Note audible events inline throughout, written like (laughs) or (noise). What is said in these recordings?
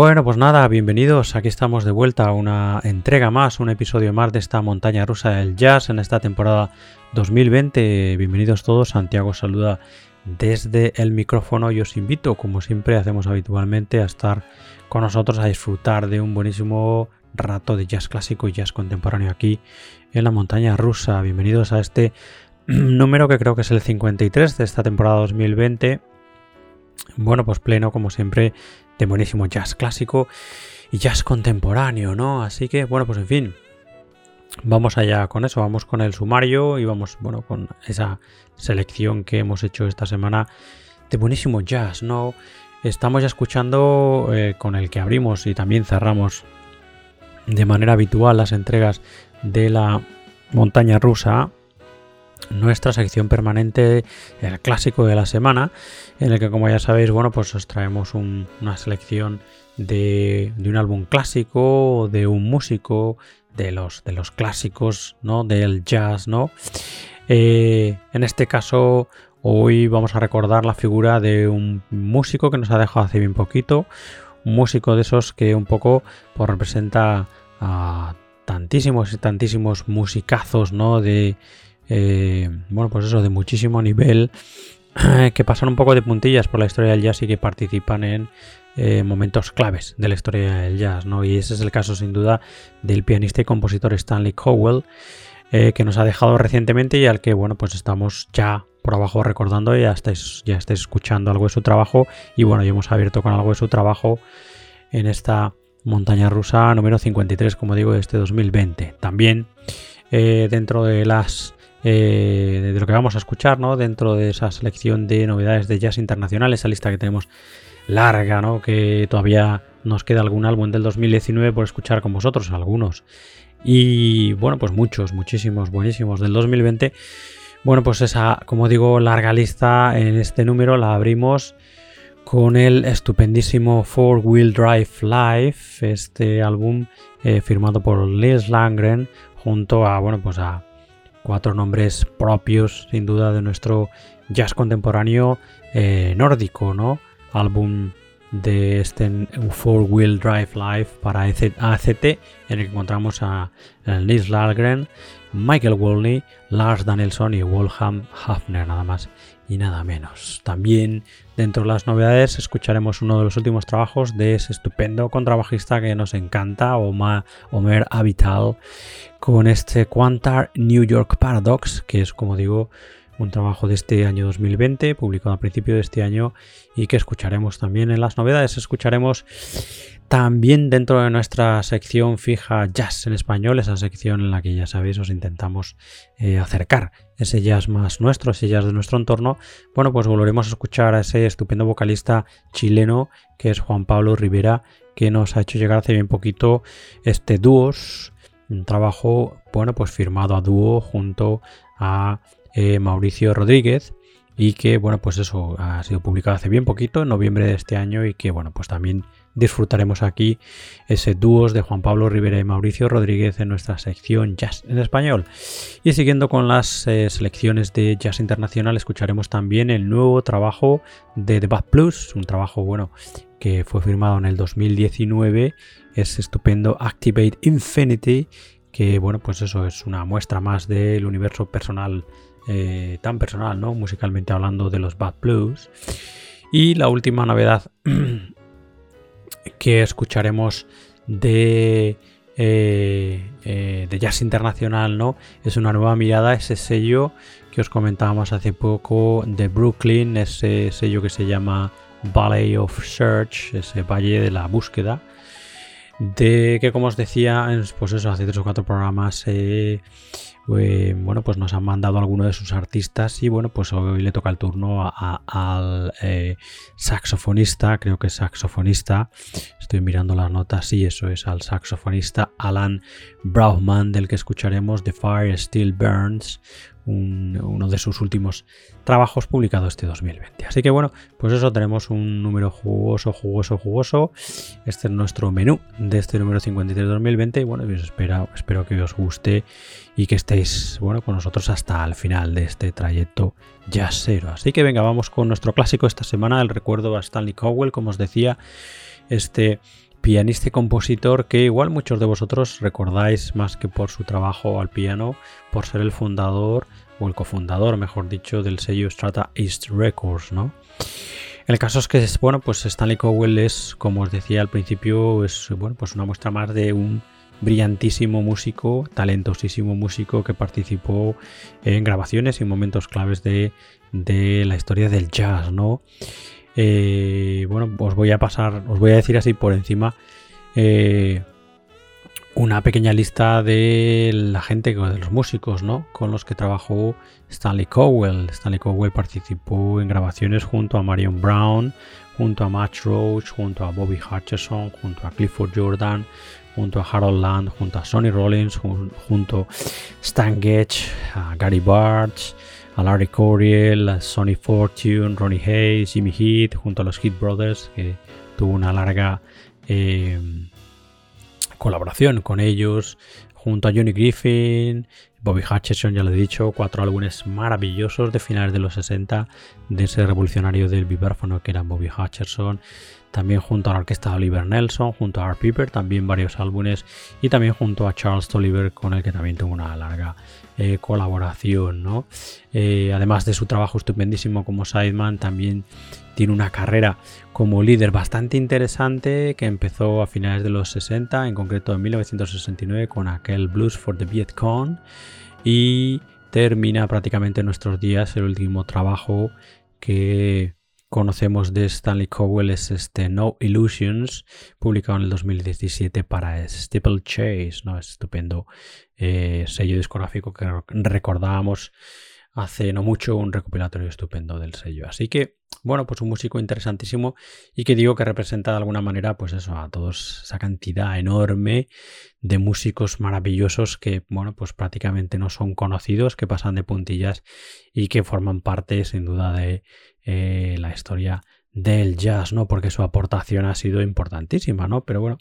Bueno, pues nada, bienvenidos. Aquí estamos de vuelta a una entrega más, un episodio más de esta montaña rusa del jazz en esta temporada 2020. Bienvenidos todos. Santiago saluda desde el micrófono y os invito, como siempre hacemos habitualmente, a estar con nosotros a disfrutar de un buenísimo rato de jazz clásico y jazz contemporáneo aquí en la montaña rusa. Bienvenidos a este (clears throat) número que creo que es el 53 de esta temporada 2020. Bueno, pues pleno como siempre de buenísimo jazz clásico y jazz contemporáneo, ¿no? Así que, bueno, pues en fin, vamos allá con eso, vamos con el sumario y vamos, bueno, con esa selección que hemos hecho esta semana de buenísimo jazz, ¿no? Estamos ya escuchando eh, con el que abrimos y también cerramos de manera habitual las entregas de la montaña rusa nuestra sección permanente, el clásico de la semana, en el que como ya sabéis, bueno, pues os traemos una selección de, un álbum clásico, de un músico, de los, de los clásicos, ¿no? Del jazz, ¿no? Eh, en este caso, hoy vamos a recordar la figura de un músico que nos ha dejado hace bien poquito, un músico de esos que un poco pues, representa a tantísimos y tantísimos musicazos, ¿no? De eh, bueno, pues eso, de muchísimo nivel, (clears throat) que pasan un poco de puntillas por la historia del jazz y que participan en eh, momentos claves de la historia del jazz, ¿no? Y ese es el caso, sin duda, del pianista y compositor Stanley Cowell, eh, que nos ha dejado recientemente y al que, bueno, pues estamos ya por abajo recordando ya estáis, ya estáis escuchando algo de su trabajo. Y bueno, ya hemos abierto con algo de su trabajo en esta montaña rusa número 53, como digo, de este 2020. También dentro de las eh, de lo que vamos a escuchar, ¿no? Dentro de esa selección de novedades de jazz internacional, esa lista que tenemos larga, ¿no? Que todavía nos queda algún álbum del 2019 por escuchar con vosotros, algunos. Y bueno, pues muchos, muchísimos, buenísimos del 2020. Bueno, pues esa, como digo, larga lista en este número la abrimos con el estupendísimo Four Wheel Drive Live, este álbum eh, firmado por Liz Langren junto a, bueno, pues a cuatro nombres propios, sin duda, de nuestro jazz contemporáneo eh, nórdico, ¿no? Álbum de este Four Wheel Drive Live para ACT, en el que encontramos a, Nils Lahlgren, Michael Wolney, Lars Danielson y Wolfgang Hafner, nada más y nada menos. También dentro de las novedades escucharemos uno de los últimos trabajos de ese estupendo contrabajista que nos encanta, Omer Avital, con este Quantar New York Paradox, que es como digo un trabajo de este año 2020, publicado a principio de este año y que escucharemos también en las novedades. Escucharemos también dentro de nuestra sección fija Jazz en español, esa sección en la que ya sabéis os intentamos eh, acercar ese jazz más nuestro, ese jazz de nuestro entorno. Bueno, pues volveremos a escuchar a ese estupendo vocalista chileno que es Juan Pablo Rivera, que nos ha hecho llegar hace bien poquito este dúos, un trabajo, bueno, pues firmado a dúo junto a eh, Mauricio Rodríguez y que bueno pues eso ha sido publicado hace bien poquito en noviembre de este año y que bueno pues también disfrutaremos aquí ese dúos de Juan Pablo Rivera y Mauricio Rodríguez en nuestra sección Jazz en español. Y siguiendo con las eh, selecciones de Jazz Internacional escucharemos también el nuevo trabajo de The Bad Plus un trabajo bueno que fue firmado en el 2019 es estupendo Activate Infinity que bueno pues eso es una muestra más del universo personal eh, tan personal, ¿no? Musicalmente hablando de los Bad Blues. Y la última novedad (clears throat) que escucharemos de, eh, eh, de Jazz Internacional, ¿no? Es una nueva mirada, ese sello que os comentábamos hace poco de Brooklyn, ese sello que se llama Valley of Search, ese valle de la búsqueda. De que, como os decía, pues eso, hace tres o cuatro programas eh, bueno, pues nos han mandado algunos de sus artistas y bueno, pues hoy le toca el turno al eh, saxofonista, creo que es saxofonista, estoy mirando las notas, y eso es al saxofonista Alan Brauman, del que escucharemos The Fire Still Burns, uno de sus últimos trabajos publicados este 2020. Así que bueno, pues eso tenemos un número jugoso, jugoso, jugoso. Este es nuestro menú de este número 53 2020 y bueno, espero, espero que os guste y que estéis bueno con nosotros hasta el final de este trayecto jazzero. Así que venga, vamos con nuestro clásico esta semana, el recuerdo a Stanley Cowell, como os decía este pianista y compositor que igual muchos de vosotros recordáis más que por su trabajo al piano, por ser el fundador o el cofundador, mejor dicho, del sello Strata East Records, ¿no? El caso es que, bueno, pues Stanley Cowell es, como os decía al principio, es, bueno, pues una muestra más de un brillantísimo músico, talentosísimo músico que participó en grabaciones y momentos claves de, de la historia del jazz, ¿no? Eh, bueno, os voy a pasar, os voy a decir así por encima eh, una pequeña lista de la gente, de los músicos, ¿no? Con los que trabajó Stanley Cowell. Stanley Cowell participó en grabaciones junto a Marion Brown, junto a Matt Roach, junto a Bobby Hutcherson, junto a Clifford Jordan, junto a Harold Land, junto a Sonny Rollins, junto a Stan Getch, a Gary Bartz, a Larry Coryell, a Sonny Fortune, Ronnie Hayes, Jimmy Heath, junto a los Heath Brothers, que tuvo una larga eh, colaboración con ellos, junto a Johnny Griffin, Bobby Hutcherson, ya lo he dicho, cuatro álbumes maravillosos de finales de los 60 de ese revolucionario del vibráfono que era Bobby Hutcherson también junto a la orquesta Oliver Nelson, junto a Art Piper, también varios álbumes, y también junto a Charles Tolliver, con el que también tuvo una larga eh, colaboración. Eh, además de su trabajo estupendísimo como sideman, también tiene una carrera como líder bastante interesante que empezó a finales de los 60, en concreto en 1969 con aquel Blues for the Viet Cong y termina prácticamente en nuestros días el último trabajo que conocemos de Stanley Cowell es este No Illusions, publicado en el 2017 para Steeple Chase, ¿no? Es estupendo eh, sello discográfico que recordábamos hace no mucho un recopilatorio estupendo del sello. Así que, bueno, pues un músico interesantísimo y que digo que representa de alguna manera, pues eso, a todos esa cantidad enorme de músicos maravillosos que, bueno, pues prácticamente no son conocidos, que pasan de puntillas y que forman parte, sin duda, de eh, la historia del jazz, ¿no? Porque su aportación ha sido importantísima, ¿no? Pero bueno,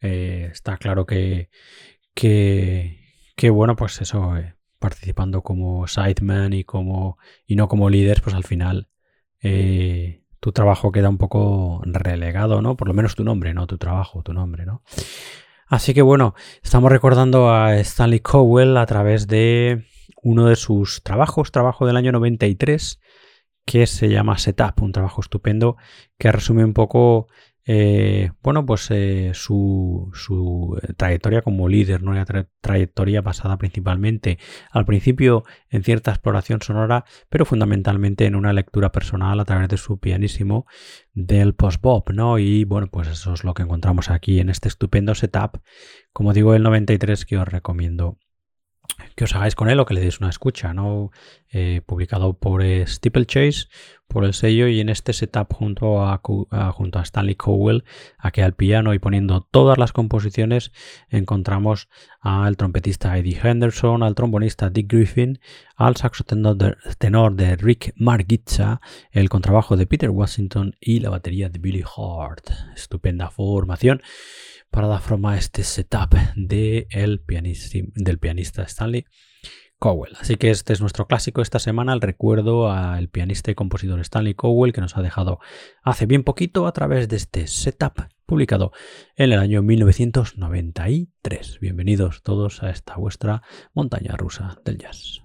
eh, está claro que, que, bueno, pues eso, eh, participando como sideman y, como, y no como líder, pues al final tu trabajo queda un poco relegado, ¿no? Por lo menos tu nombre, no tu trabajo, tu nombre, ¿no? Así que bueno, estamos recordando a Stanley Cowell a través de uno de sus trabajos, trabajo del año 93, que se llama Setup, un trabajo estupendo que resume un poco eh, bueno, pues eh, su, eh, trayectoria como líder, ¿no? una trayectoria basada principalmente al principio en cierta exploración sonora, pero fundamentalmente en una lectura personal a través de su pianísimo del post-bop, ¿no? Y bueno, pues eso es lo que encontramos aquí en este estupendo setup, como digo, el 93 que os recomiendo que os hagáis con él o que le deis una escucha, ¿no? Eh, publicado por eh, Steeplechase, por el sello, y en este setup junto a, junto a Stanley Cowell, aquí al piano y poniendo todas las composiciones, encontramos al trompetista Eddie Henderson, al trombonista Dick Griffin, al saxo tenor de, Rick Margitza, el contrabajo de Peter Washington y la batería de Billy Hart. Estupenda formación para dar forma a este setup de el del pianista Stanley Cowell. Así que este es nuestro clásico esta semana, el recuerdo al pianista y compositor Stanley Cowell que nos ha dejado hace bien poquito a través de este setup publicado en el año 1993. Bienvenidos todos a esta vuestra montaña rusa del jazz.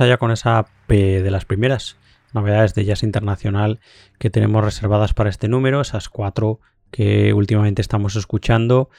Allá con esa de las primeras. Novedades de jazz internacional que tenemos reservadas para este número, esas cuatro que últimamente estamos escuchando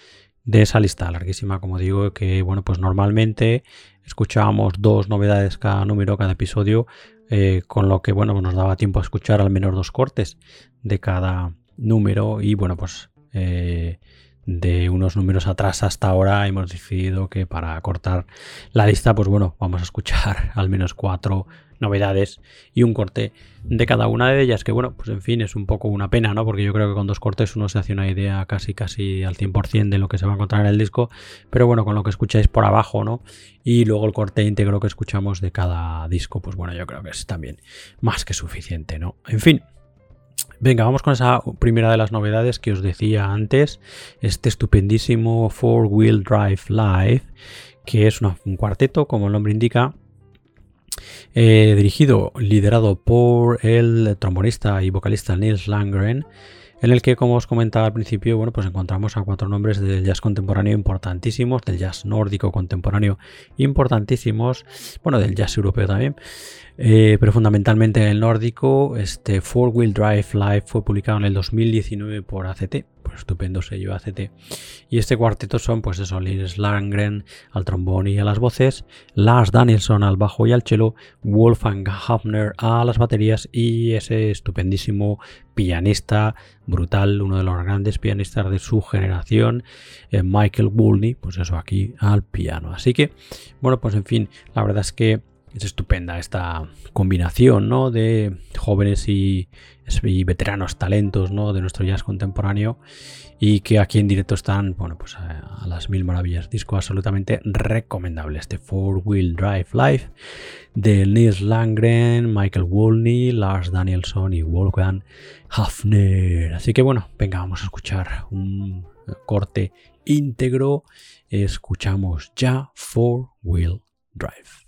de esa lista larguísima, como digo, que bueno, pues normalmente escuchábamos dos novedades cada número, cada episodio, eh, con lo que bueno, nos daba tiempo a escuchar al menos dos cortes de cada número y bueno, pues eh, de unos números atrás hasta ahora hemos decidido que para cortar la lista, pues bueno, vamos a escuchar (laughs) al menos cuatro novedades y un corte de cada una de ellas, que bueno, pues en fin, es un poco una pena, ¿no? Porque yo creo que con dos cortes uno se hace una idea casi casi al 100% de lo que se va a encontrar en el disco, pero bueno, con lo que escucháis por abajo, ¿no? Y luego el corte íntegro que escuchamos de cada disco, pues bueno, yo creo que es también más que suficiente, ¿no? En fin, Venga, vamos con esa primera de las novedades que os decía antes, este estupendísimo Four Wheel Drive Live, que es un cuarteto, como el nombre indica, eh, dirigido, liderado por el trombonista y vocalista Nils Langren, en el que, como os comentaba al principio, bueno, pues encontramos a cuatro nombres del jazz contemporáneo importantísimos, del jazz nórdico contemporáneo importantísimos, bueno, del jazz europeo también, eh, pero fundamentalmente el nórdico. Este Four Wheel Drive Live fue publicado en el 2019 por ACT, estupendo sello ACT. Y este cuarteto son, pues eso, Linus Langren al trombón y a las voces, Lars Danielson al bajo y al cello, Wolfgang Hafner a las baterías y ese estupendísimo pianista brutal, uno de los grandes pianistas de su generación, eh, Michael Woolney, pues eso aquí al piano. Así que, bueno, pues en fin, la verdad es que es estupenda esta combinación ¿no? de jóvenes y, veteranos talentos ¿no? de nuestro jazz contemporáneo y que aquí en directo están bueno, pues a, las mil maravillas. Disco absolutamente recomendable. Este Four Wheel Drive Live de Nils Langren, Michael Wolney, Lars Danielson y Wolfgang Hafner. Así que bueno, venga, vamos a escuchar un corte íntegro. Escuchamos ya Four Wheel Drive.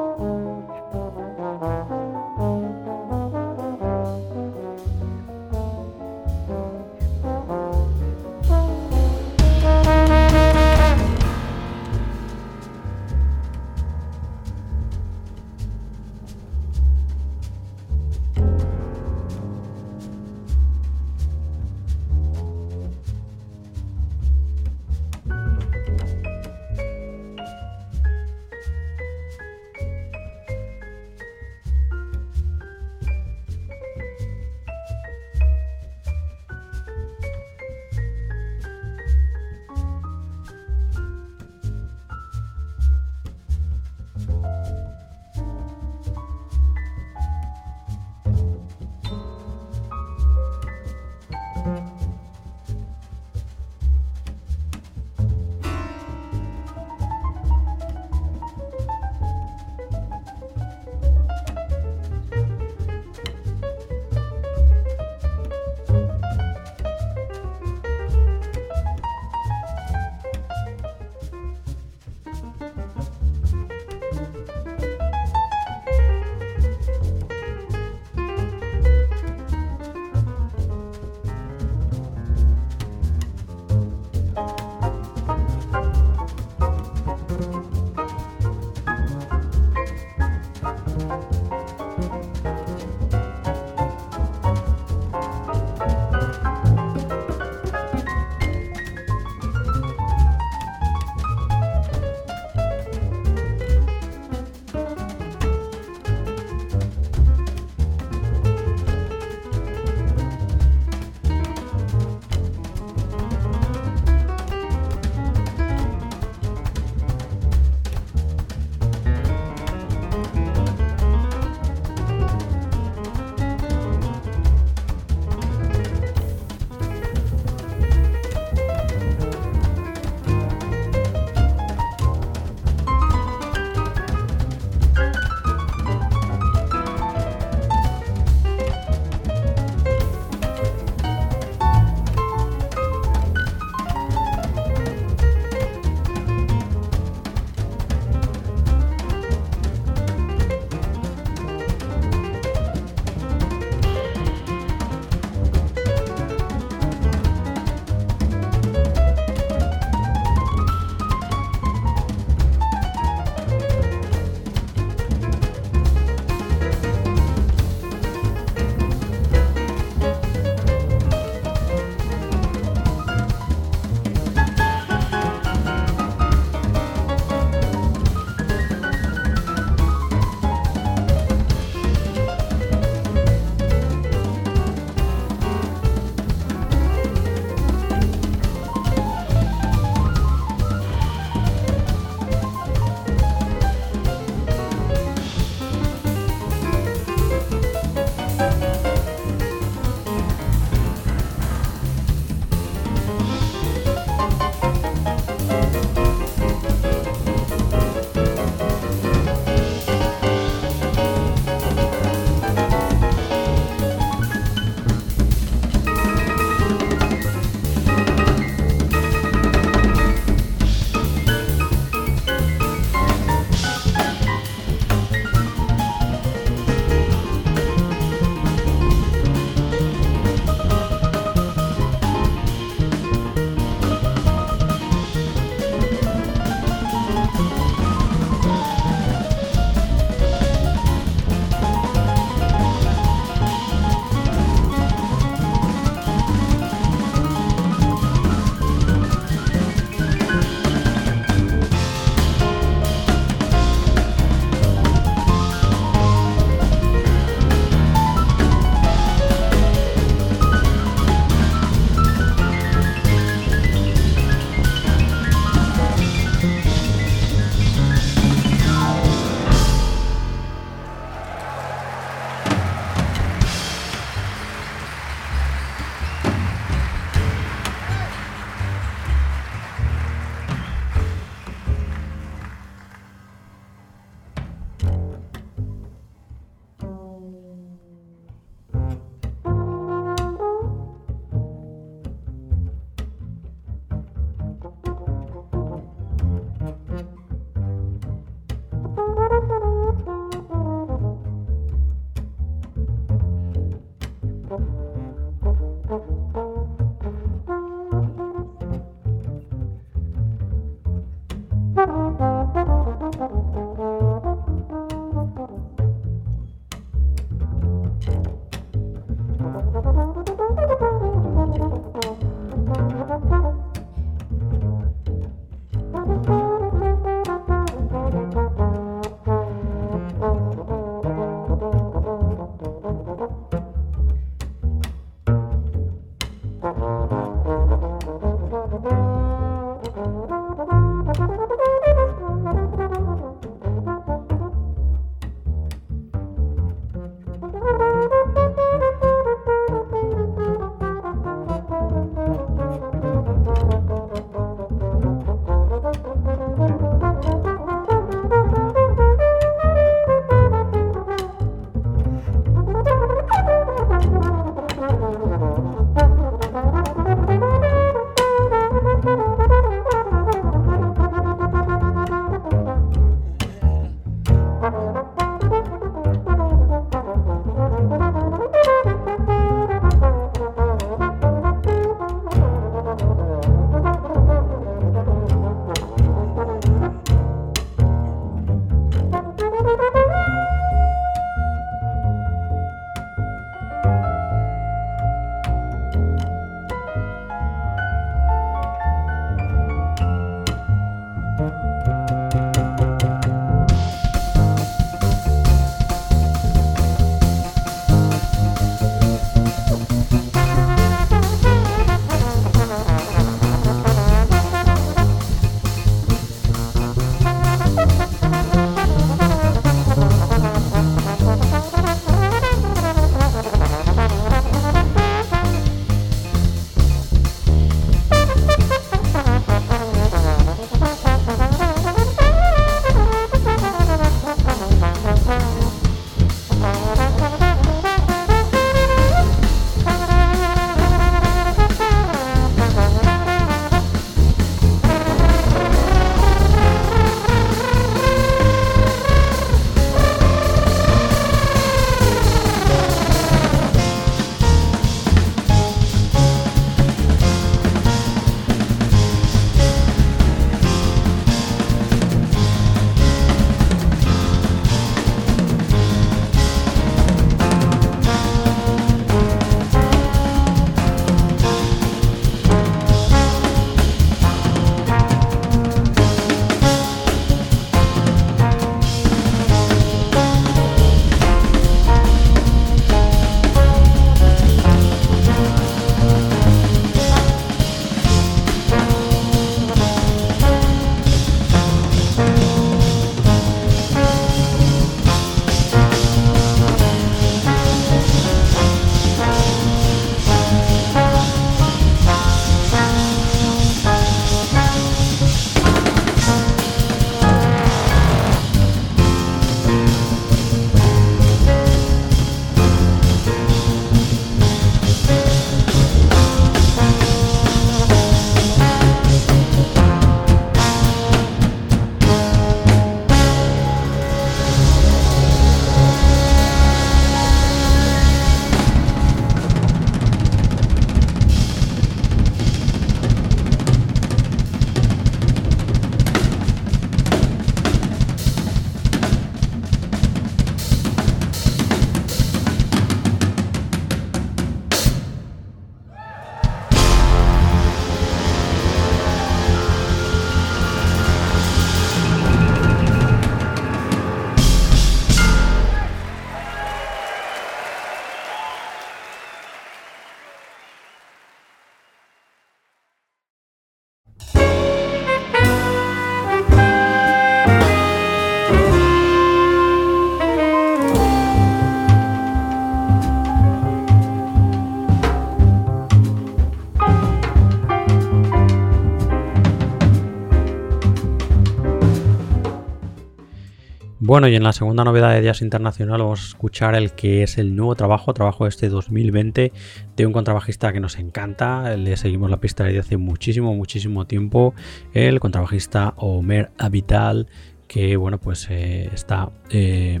Bueno, y en la segunda novedad de Jazz Internacional vamos a escuchar el que es el nuevo trabajo, trabajo este 2020 de un contrabajista que nos encanta, le seguimos la pista desde hace muchísimo, muchísimo tiempo, el contrabajista Omer Avital, que bueno, pues eh, está... Eh,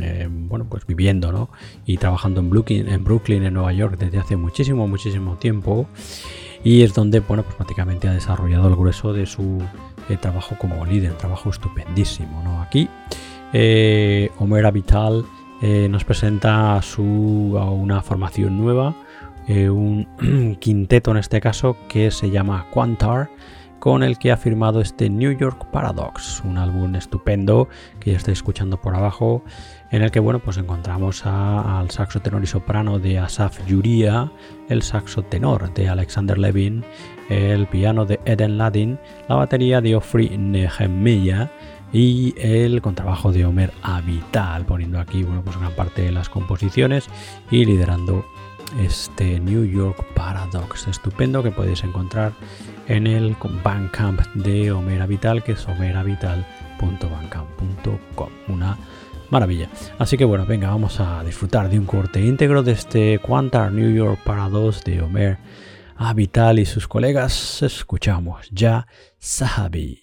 eh, bueno, pues viviendo ¿no? y trabajando en Brooklyn, en Brooklyn, en Nueva York, desde hace muchísimo, muchísimo tiempo. Y es donde, bueno, pues prácticamente ha desarrollado el grueso de su trabajo como líder, trabajo estupendísimo, ¿no? Aquí eh, Homera Vital eh, nos presenta su, una formación nueva, eh, un (clears throat) quinteto en este caso que se llama Quantar, con el que ha firmado este New York Paradox, un álbum estupendo que ya estáis escuchando por abajo, en el que bueno, pues encontramos al saxo tenor y soprano de Asaf Yuria, el saxo tenor de Alexander Levin, el piano de Eden Ladin, la batería de Ofri Nehemiah y el contrabajo de Homer Avital, poniendo aquí bueno, pues gran parte de las composiciones y liderando este New York Paradox estupendo que podéis encontrar en el Bandcamp de Homer Avital, que es homeravital.bandcamp.com. Una maravilla. Así que bueno, venga, vamos a disfrutar de un corte íntegro de este Quantar New York Paradox de Homer Avital y sus colegas. Escuchamos ya Sahabi.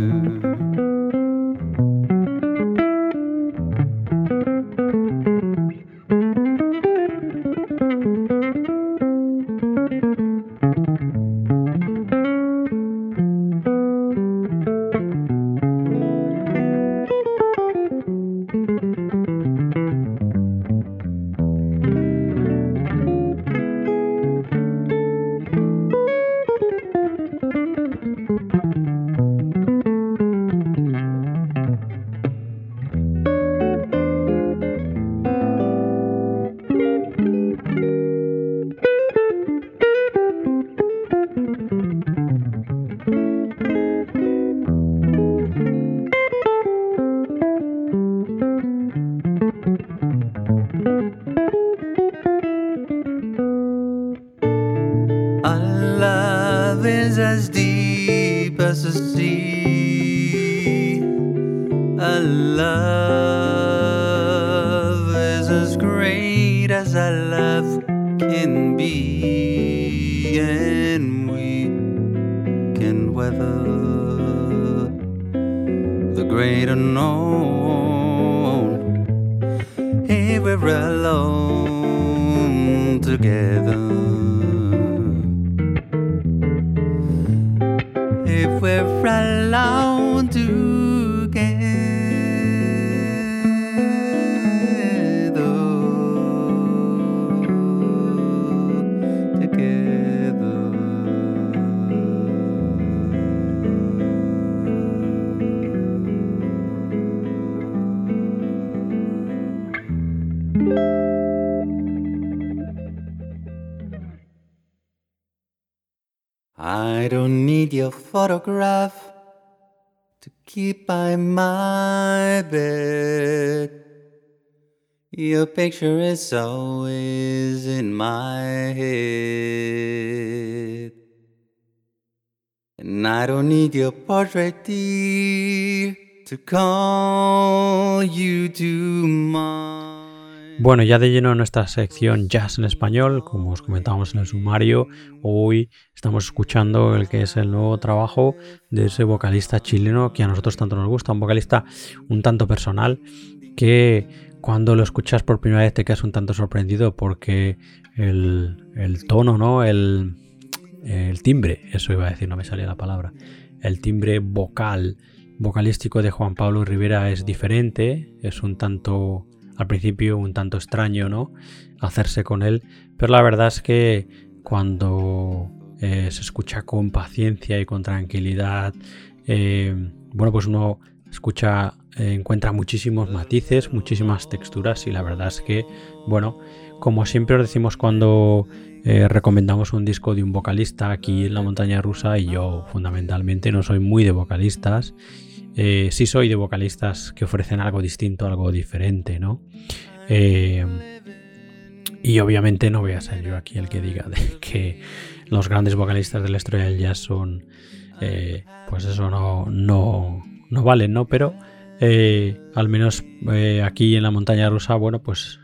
If we're alone photograph to keep by my bed. Your picture is always in my head. And I don't need your portrait, dear, to call you to mind. Bueno, ya de lleno en nuestra sección Jazz en Español, como os comentábamos en el sumario, hoy estamos escuchando el que es el nuevo trabajo de ese vocalista chileno que a nosotros tanto nos gusta, un vocalista un tanto personal que cuando lo escuchas por primera vez te quedas un tanto sorprendido porque el, el tono, ¿no? El, el timbre, eso iba a decir, no me salía la palabra, el timbre vocal, vocalístico de Juan Pablo Rivera es diferente, es un tanto al principio un tanto extraño, ¿no? Hacerse con él, pero la verdad es que cuando eh, se escucha con paciencia y con tranquilidad, eh, bueno, pues uno escucha, eh, encuentra muchísimos matices, muchísimas texturas y la verdad es que, bueno, como siempre os decimos cuando recomendamos un disco de un vocalista aquí en la montaña rusa y yo fundamentalmente no soy muy de vocalistas eh, sí soy de vocalistas que ofrecen algo distinto, algo diferente, ¿no? Eh, y obviamente no voy a ser yo aquí el que diga de (laughs) que los grandes vocalistas de la historia del jazz son, eh, pues eso no, no, no valen, ¿no? Pero eh, al menos aquí en la montaña rusa, bueno, pues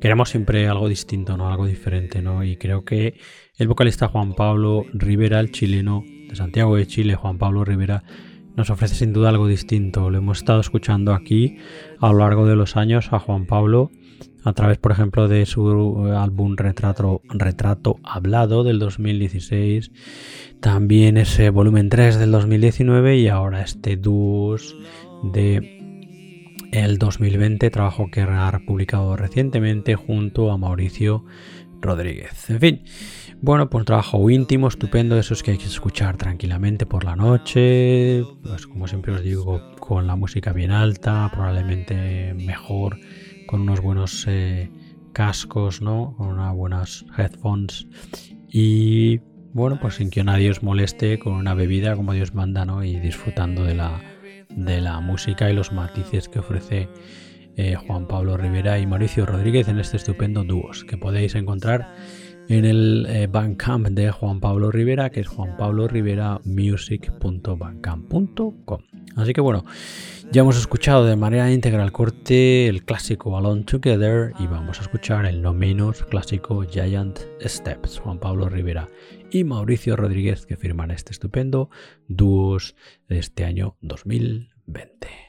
queremos siempre algo distinto, ¿no? Algo diferente, ¿no? Y creo que el vocalista Juan Pablo Rivera, el chileno de Santiago de Chile, Juan Pablo Rivera, nos ofrece sin duda algo distinto. Lo hemos estado escuchando aquí a lo largo de los años a Juan Pablo a través, por ejemplo, de su álbum Retrato, Hablado del 2016, también ese volumen 3 del 2019 y ahora este Dúos de el 2020, trabajo que ha publicado recientemente junto a Mauricio Rodríguez. En fin, bueno, pues un trabajo íntimo, estupendo, esos que hay que escuchar tranquilamente por la noche, pues como siempre os digo, con la música bien alta, probablemente mejor, con unos buenos eh, cascos, ¿no? Con unas buenas headphones y bueno, pues sin que nadie os moleste, con una bebida como Dios manda, ¿no? Y disfrutando de la, de la música y los matices que ofrece eh, Juan Pablo Rivera y Mauricio Rodríguez en este estupendo dúos que podéis encontrar en el eh, Bandcamp de Juan Pablo Rivera, que es juanpabloriveramusic.bandcamp.com. Así que bueno, ya hemos escuchado de manera íntegra el corte, el clásico Alone Together, y vamos a escuchar el no menos clásico Giant Steps, Juan Pablo Rivera y Mauricio Rodríguez, que firman este estupendo dúos de este año 2020.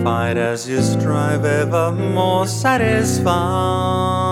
Dignified as you strive, ever more satisfied.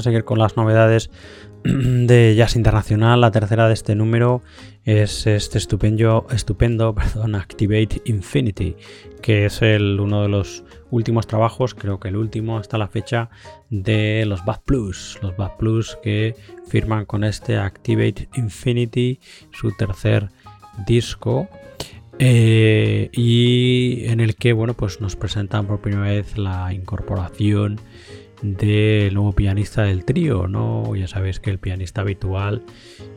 A seguir con las novedades (clears throat) de Jazz Internacional. La tercera de este número es este estupendo, estupendo (laughs) perdón, Activate Infinity, que es el, uno de los últimos trabajos, creo que el último hasta la fecha, de los Bad Plus. Los Bad Plus que firman con este Activate Infinity su tercer disco. eh, y en el que bueno pues nos presentan por primera vez la incorporación del nuevo pianista del trío, ¿no? Ya sabéis que el pianista habitual,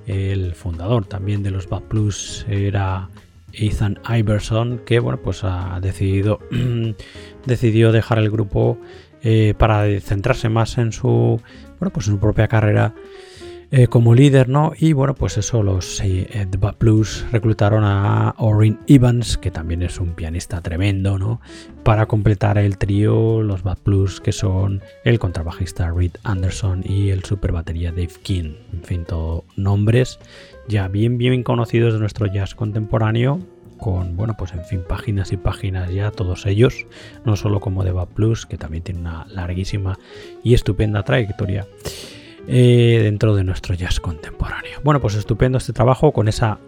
el fundador también de los Bad Plus era Ethan Iverson, que bueno, pues ha decidido (clears throat) decidió dejar el grupo eh, para centrarse más en su bueno, pues en su propia carrera eh, como líder, ¿no? Y bueno, pues eso, los eh, The Bad Blues reclutaron a Orin Evans, que también es un pianista tremendo, ¿no? Para completar el trío, los Bad Blues, que son el contrabajista Reed Anderson y el super batería Dave King. En fin, todo nombres ya bien, bien conocidos de nuestro jazz contemporáneo, con, bueno, pues en fin, páginas y páginas ya, todos ellos, no solo como The Bad Blues, que también tiene una larguísima y estupenda trayectoria. Eh, dentro de nuestro jazz contemporáneo. Bueno, pues estupendo este trabajo con esa,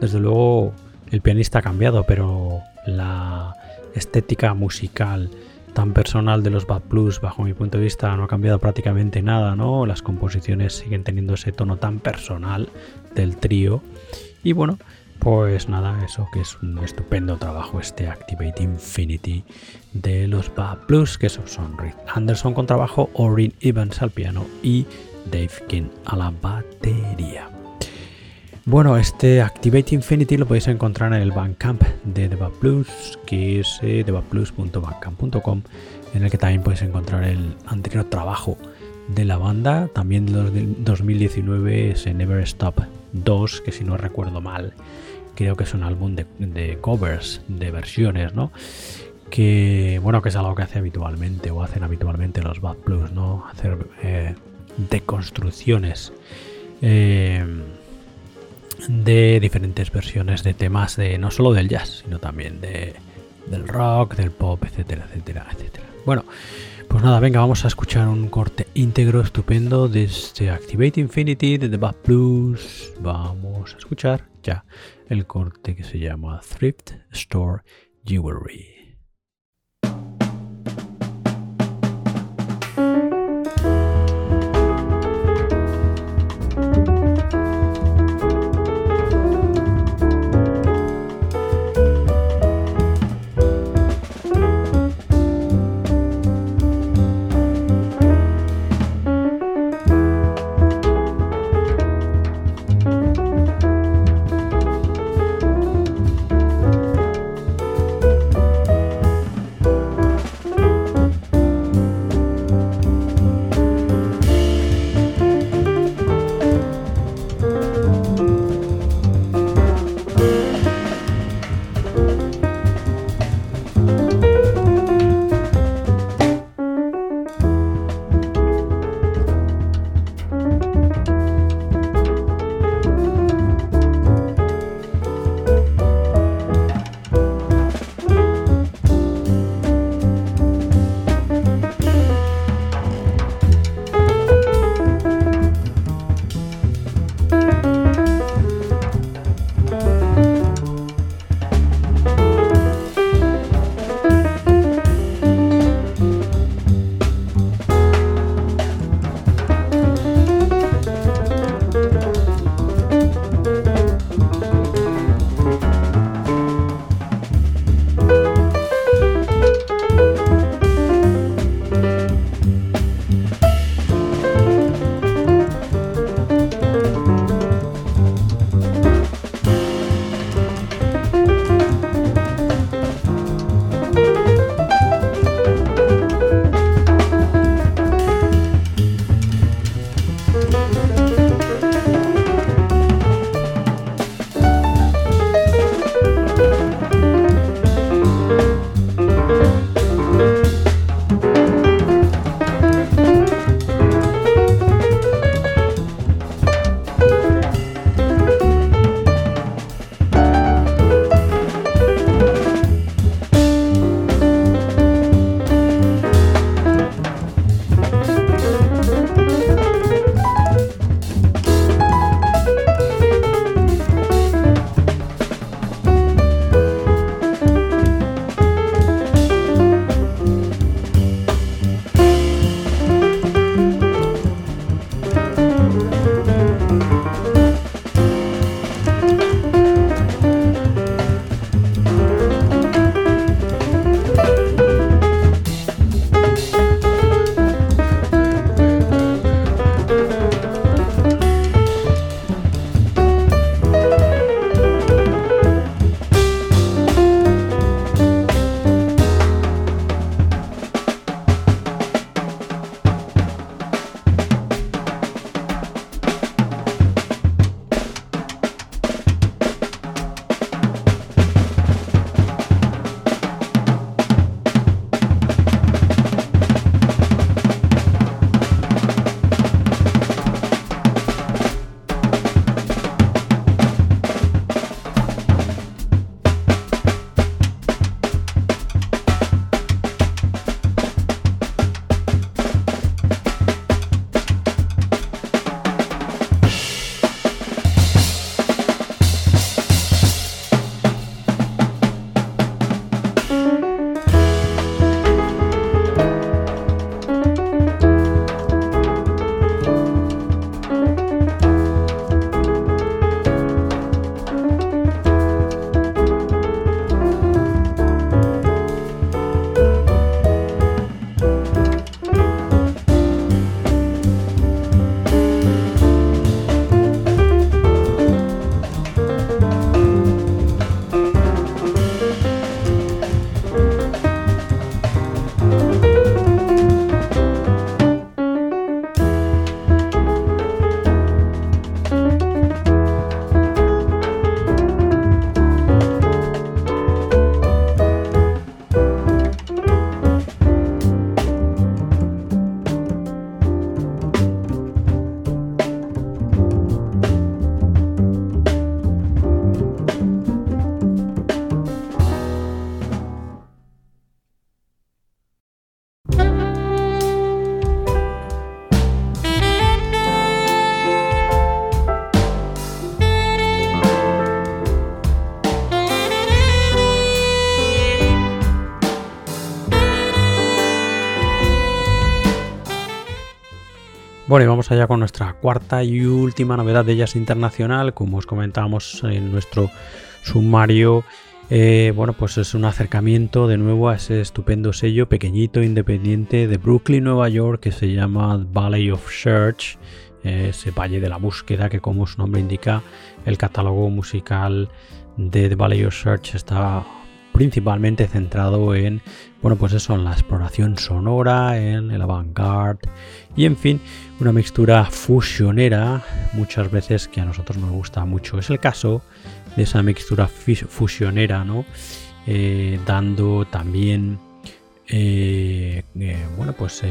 desde luego, el pianista ha cambiado, pero la estética musical tan personal de los Bad Blues, bajo mi punto de vista, no ha cambiado prácticamente nada, ¿no? Las composiciones siguen teniendo ese tono tan personal del trío. Y bueno, pues nada, eso que es un estupendo trabajo este Activate Infinity de los Bad Blues, que son Rick Anderson con trabajo, Orin Evans al piano y Dave King a la batería. Bueno, este Activate Infinity lo podéis encontrar en el Bandcamp de The Blues, que es eh, en el que también podéis encontrar el anterior trabajo de la banda. También del 2019 es Never Stop 2, que si no recuerdo mal, creo que es un álbum de, covers, de versiones, ¿no? Que bueno, que es algo que hace habitualmente o hacen habitualmente los Bad Blues, ¿no? Hacer eh, de construcciones eh, de diferentes versiones de temas de no solo del jazz, sino también de, del rock, del pop, etcétera, etcétera, etcétera. Bueno, pues nada, venga, vamos a escuchar un corte íntegro estupendo de este Activate Infinity de The Bad Blues. Vamos a escuchar ya el corte que se llama Thrift Store Jewelry. Allá con nuestra cuarta y última novedad de Jazz Internacional. Como os comentábamos en nuestro sumario, eh, bueno, pues es un acercamiento de nuevo a ese estupendo sello pequeñito, independiente de Brooklyn, Nueva York, que se llama Valley of Search, ese valle de la búsqueda, que como su nombre indica, el catálogo musical de The Valley of Search está principalmente centrado en, bueno, pues eso, en la exploración sonora, en el avant-garde y en fin, una mixtura fusionera, muchas veces que a nosotros nos gusta mucho. Es el caso de esa mixtura fusionera, ¿no? Eh, dando también, eh, eh, bueno, pues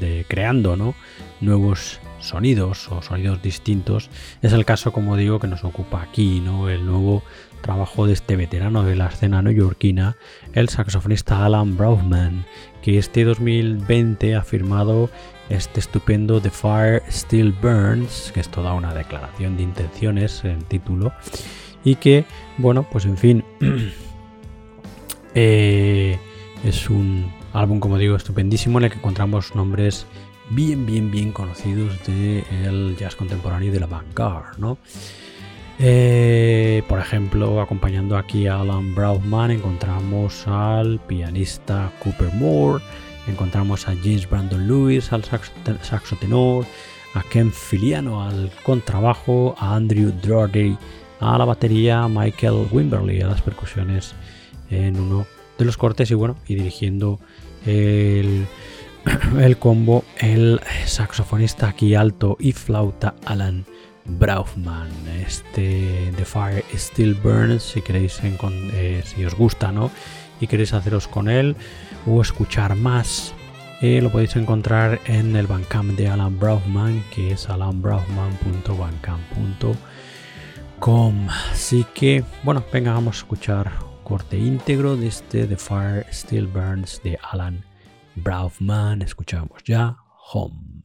de creando, ¿no? Nuevos sonidos o sonidos distintos. Es el caso, como digo, que nos ocupa aquí, ¿no? El nuevo trabajo de este veterano de la escena neoyorquina, el saxofonista Alan Brauman, que este 2020 ha firmado este estupendo The Fire Still Burns, que es toda una declaración de intenciones en título, y que, bueno, pues en fin, (clears throat) eh, es un álbum, como digo, estupendísimo en el que encontramos nombres bien, bien, bien conocidos del jazz contemporáneo y de la vanguard, ¿no? Eh, por ejemplo, acompañando aquí a Alan Brownman, encontramos al pianista Cooper Moore, encontramos a James Brandon Lewis al saxo, tenor, a Ken Filiano al contrabajo, a Andrew Doherty a la batería, Michael Wimberley a las percusiones en uno de los cortes y bueno, y dirigiendo el, (clears throat) el combo, el saxofonista aquí alto y flauta Alan Braufman. Este The Fire Still Burns, si queréis, eh, si os gusta, ¿no? Y queréis haceros con él o escuchar más, eh, lo podéis encontrar en el Bandcamp de Alan Braufman, que es alanbraufman.bandcamp.com. Así que, bueno, venga, vamos a escuchar corte íntegro de este The Fire Still Burns de Alan Braufman. Escuchamos ya Home.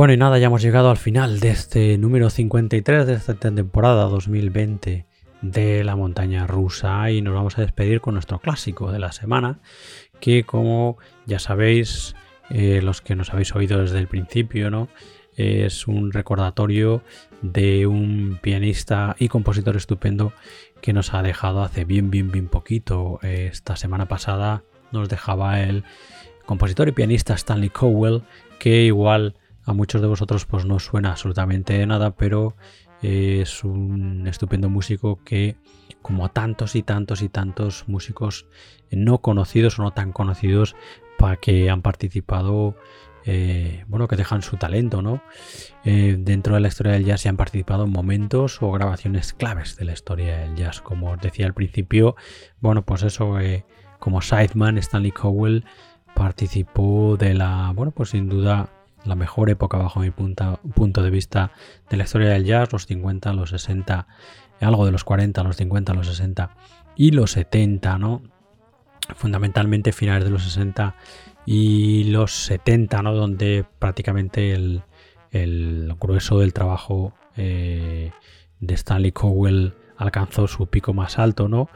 Bueno, y nada, ya hemos llegado al final de este número 53 de esta temporada 2020 de la montaña rusa y nos vamos a despedir con nuestro clásico de la semana, que como ya sabéis, eh, los que nos habéis oído desde el principio, ¿no? Es un recordatorio de un pianista y compositor estupendo que nos ha dejado hace bien, bien, bien poquito. Esta semana pasada nos dejaba el compositor y pianista Stanley Cowell, que igual a muchos de vosotros pues no suena absolutamente nada, pero es un estupendo músico que, como a tantos y tantos y tantos músicos no conocidos o no tan conocidos, para que han participado, eh, bueno, que dejan su talento, ¿no? Eh, dentro de la historia del jazz se han participado en momentos o grabaciones claves de la historia del jazz. Como os decía al principio, bueno, pues eso, eh, como Sideman, Stanley Cowell participó de la, bueno, pues sin duda la mejor época bajo mi punto de vista de la historia del jazz, los 50, los 60, algo de los 40, los 50, los 60 y los 70, ¿no? Fundamentalmente finales de los 60 y los 70, ¿no? Donde prácticamente el, grueso del trabajo eh, de Stanley Cowell alcanzó su pico más alto, ¿no?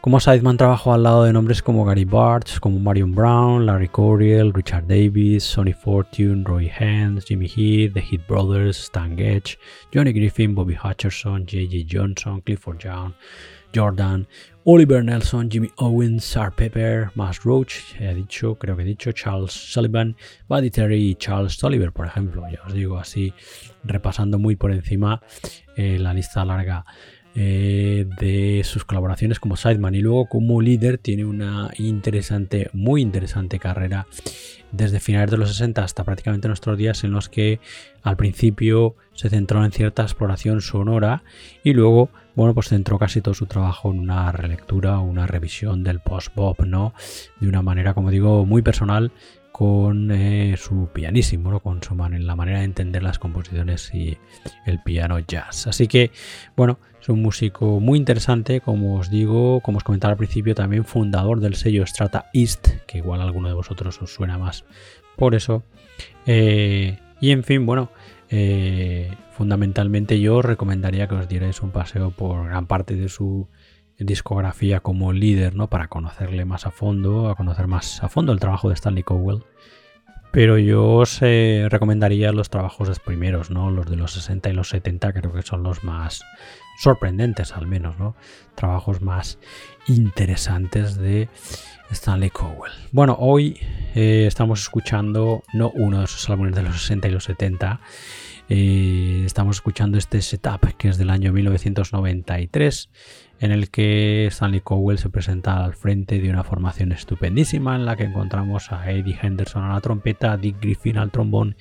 Como Sideman trabajó al lado de nombres como Gary Bartz, como Marion Brown, Larry Coryell, Richard Davis, Sonny Fortune, Roy Haynes, Jimmy Heath, The Heat Brothers, Stan Getch, Johnny Griffin, Bobby Hutcherson, J.J. Johnson, Clifford Young, Jordan, Oliver Nelson, Jimmy Owens, Sar Pepper, Max Roach, he dicho, creo que he dicho, Charles Sullivan, Buddy Terry y Charles Oliver, por ejemplo. Ya os digo así, repasando muy por encima eh, la lista larga eh, de sus colaboraciones como sideman y luego como líder tiene una interesante, muy interesante carrera desde finales de los 60 hasta prácticamente nuestros días en los que al principio se centró en cierta exploración sonora y luego, bueno, pues centró casi todo su trabajo en una relectura una revisión del post-bop, ¿no? De una manera, como digo, muy personal con eh, su pianísimo, con su man la manera de entender las composiciones y el piano jazz. Así que, bueno, es un músico muy interesante, como os digo, como os comentaba al principio, también fundador del sello Strata East, que igual a alguno de vosotros os suena más por eso. Eh, y en fin, bueno, eh, fundamentalmente yo os recomendaría que os dierais un paseo por gran parte de su discografía como líder, ¿no? Para conocerle más a fondo, a conocer más a fondo el trabajo de Stanley Cowell. Pero yo os eh, recomendaría los trabajos primeros, ¿no? Los de los 60 y los 70, creo que son los más sorprendentes al menos, ¿no? Trabajos más interesantes de Stanley Cowell. Bueno, hoy eh, estamos escuchando no uno de esos álbumes de los 60 y los 70, eh, estamos escuchando este setup que es del año 1993 en el que Stanley Cowell se presenta al frente de una formación estupendísima en la que encontramos a Eddie Henderson a la trompeta, Dick Griffin al trombón,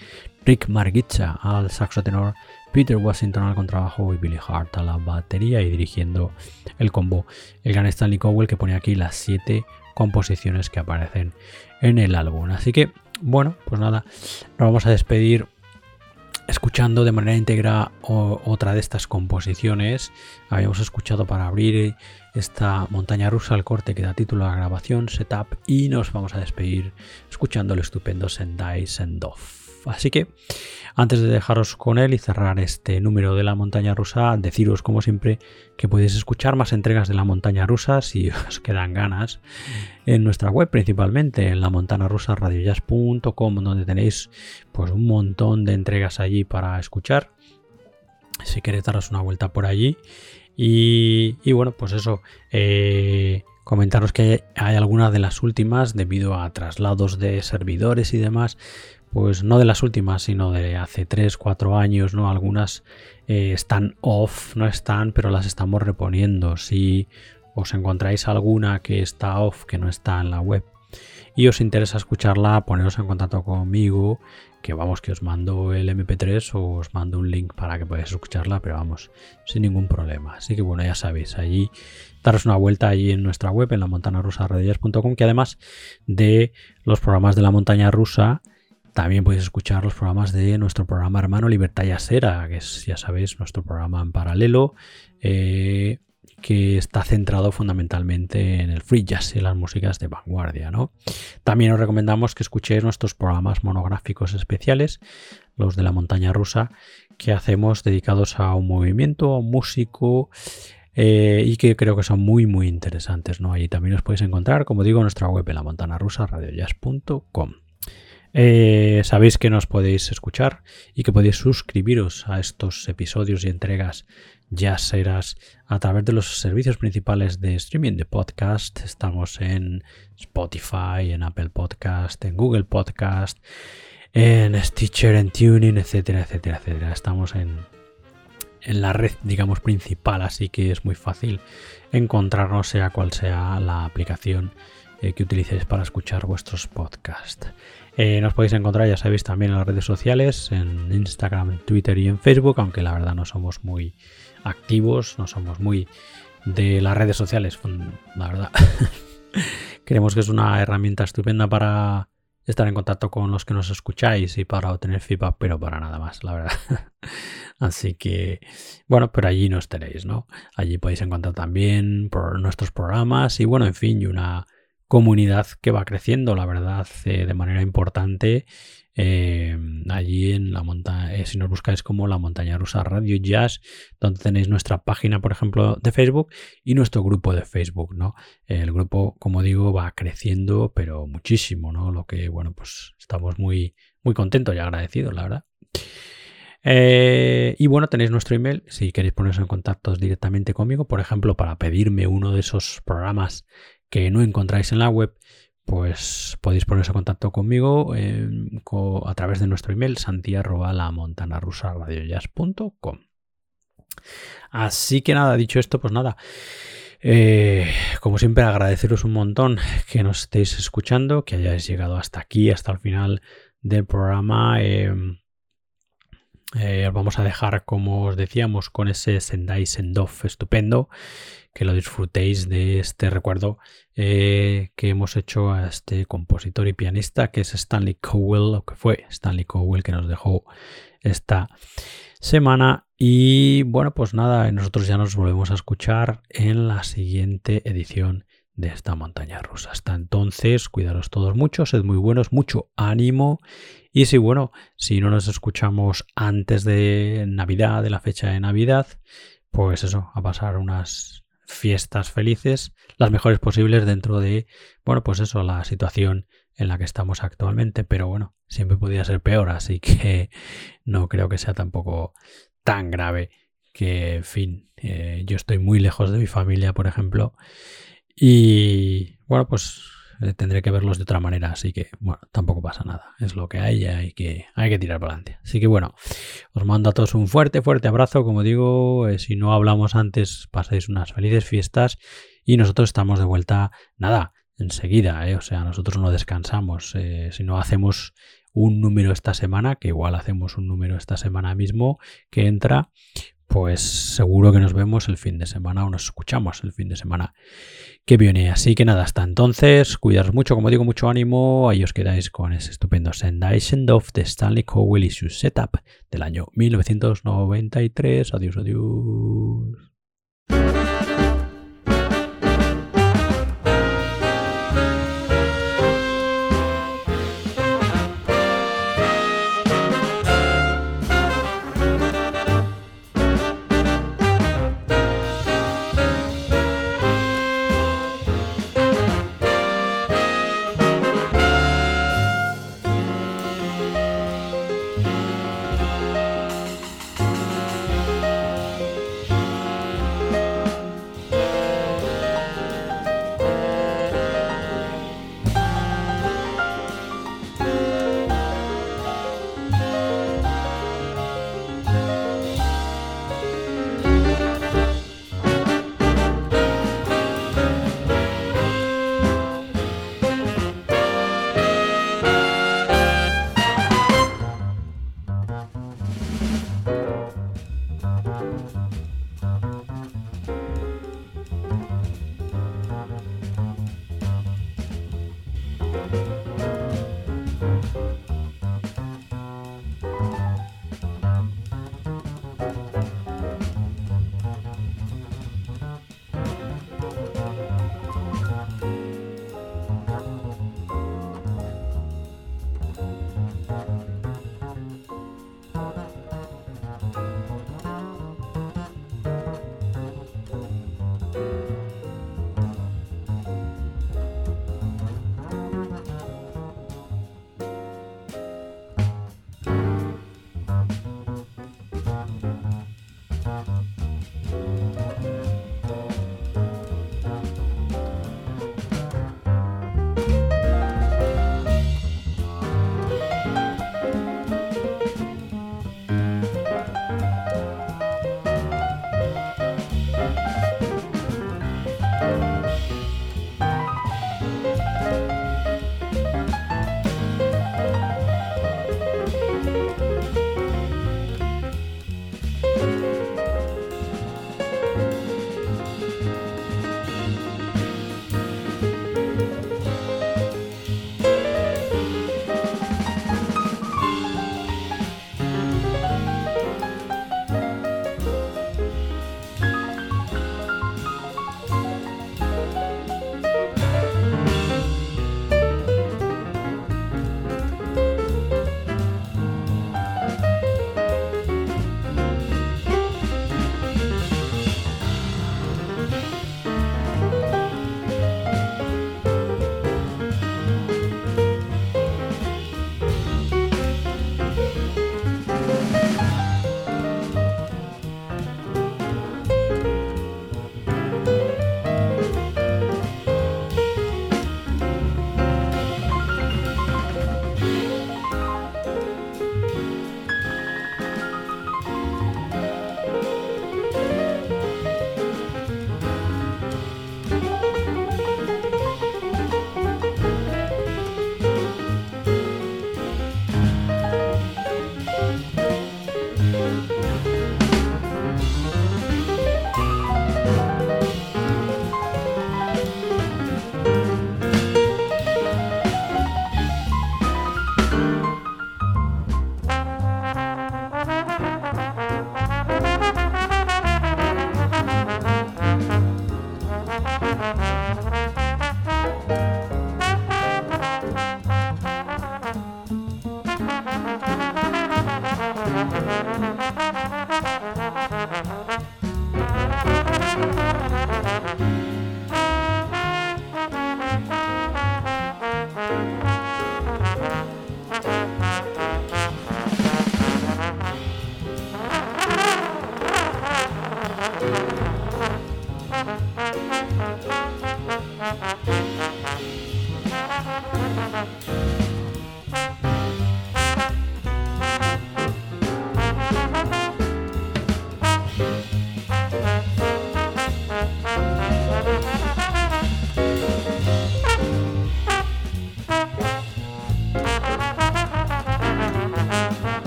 Rick Margitza al saxo tenor, Peter Washington al contrabajo y Billy Hart a la batería y dirigiendo el combo. El gran Stanley Cowell que pone aquí las siete composiciones que aparecen en el álbum. Así que, bueno, pues nada, nos vamos a despedir escuchando de manera íntegra otra de estas composiciones. Habíamos escuchado para abrir esta montaña rusa el corte que da título a la grabación, setup, y nos vamos a despedir escuchando el estupendo Sendai Sendov. Así que antes de dejaros con él y cerrar este número de la montaña rusa, deciros como siempre que podéis escuchar más entregas de la montaña rusa si (laughs) os quedan ganas en nuestra web principalmente en la montana rusa donde tenéis pues un montón de entregas allí para escuchar. Si queréis daros una vuelta por allí y, bueno pues eso eh, comentaros que hay algunas de las últimas debido a traslados de servidores y demás pues no de las últimas, sino de hace 3, 4 años, ¿no? Algunas eh, están off, no están, pero las estamos reponiendo. Si os encontráis alguna que está off, que no está en la web, y os interesa escucharla, poneros en contacto conmigo, que vamos, que os mando el MP3 o os mando un link para que podáis escucharla, pero vamos, sin ningún problema. Así que bueno, ya sabéis, allí daros una vuelta allí en nuestra web, en la montana que además de los programas de la montaña rusa, también podéis escuchar los programas de nuestro programa hermano Libertad Yasera, que es, ya sabéis, nuestro programa en paralelo, eh, que está centrado fundamentalmente en el free jazz y las músicas de vanguardia. ¿no? También os recomendamos que escuchéis nuestros programas monográficos especiales, los de la montaña rusa, que hacemos dedicados a un movimiento, a un músico. Eh, y que creo que son muy muy interesantes, ¿no? Allí también os podéis encontrar, como digo, en nuestra web en la montana rusa, radiojazz.com. Eh, sabéis que nos podéis escuchar y que podéis suscribiros a estos episodios y entregas jazzeras a través de los servicios principales de streaming de podcast. Estamos en Spotify, en Apple Podcast, en Google Podcast, en Stitcher, en Tuning, etcétera, etcétera, etcétera. Estamos en, en la red, digamos, principal, así que es muy fácil encontrarnos sea cual sea la aplicación eh, que utilicéis para escuchar vuestros podcasts. Eh, nos podéis encontrar, ya sabéis, también en las redes sociales, en Instagram, Twitter y en Facebook, aunque la verdad no somos muy activos, no somos muy de las redes sociales, la verdad. (laughs) Creemos que es una herramienta estupenda para estar en contacto con los que nos escucháis y para obtener feedback, pero para nada más, la verdad. (laughs) Así que, bueno, pero allí nos tenéis, ¿no? Allí podéis encontrar también nuestros programas y, bueno, en fin, y una comunidad que va creciendo, la verdad, eh, de manera importante. Eh, allí en la montaña, eh, si nos buscáis como la montaña rusa Radio Jazz, donde tenéis nuestra página, por ejemplo, de Facebook y nuestro grupo de Facebook, ¿no? El grupo, como digo, va creciendo, pero muchísimo, ¿no? Lo que, bueno, pues estamos muy, muy contentos y agradecidos, la verdad. y bueno, tenéis nuestro email si queréis poneros en contacto directamente conmigo, por ejemplo, para pedirme uno de esos programas que no encontráis en la web, pues podéis ponerse en contacto conmigo eh, a través de nuestro email santi@lamontanarusaradiojazz.com. Así que nada, dicho esto, pues nada. Eh, como siempre, agradeceros un montón que nos estéis escuchando, que hayáis llegado hasta aquí, hasta el final del programa. Em, eh, os vamos a dejar, como os decíamos, con ese Sendai Sendoff estupendo que lo disfrutéis de este recuerdo eh, que hemos hecho a este compositor y pianista que es Stanley Cowell, o que fue Stanley Cowell que nos dejó esta semana. Y bueno, pues nada, nosotros ya nos volvemos a escuchar en la siguiente edición de esta montaña rusa. Hasta entonces, cuidaros todos mucho, sed muy buenos, mucho ánimo. Y si bueno, si no nos escuchamos antes de Navidad, de la fecha de Navidad, pues eso, a pasar unas fiestas felices, las mejores posibles dentro de, bueno, pues eso, la situación en la que estamos actualmente, pero bueno, siempre podría ser peor, así que (laughs) no creo que sea tampoco tan grave que, en fin, eh, yo estoy muy lejos de mi familia, por ejemplo, y bueno, pues eh, tendré que verlos de otra manera, así que bueno, tampoco pasa nada, es lo que hay y hay que, hay que tirar para adelante. Así que bueno, os mando a todos un fuerte, fuerte abrazo, como digo, eh, si no hablamos antes, pasáis unas felices fiestas y nosotros estamos de vuelta, nada, enseguida, eh, o sea, nosotros no descansamos, si no hacemos un número esta semana, que igual hacemos un número esta semana mismo que entra, pues seguro que nos vemos el fin de semana o nos escuchamos el fin de semana que viene. Así que nada, hasta entonces, cuidaros mucho, como digo, mucho ánimo. Ahí os quedáis con ese estupendo Sendai Send-Off de Stanley Cowell y su setup del año 1993. Adiós, adiós.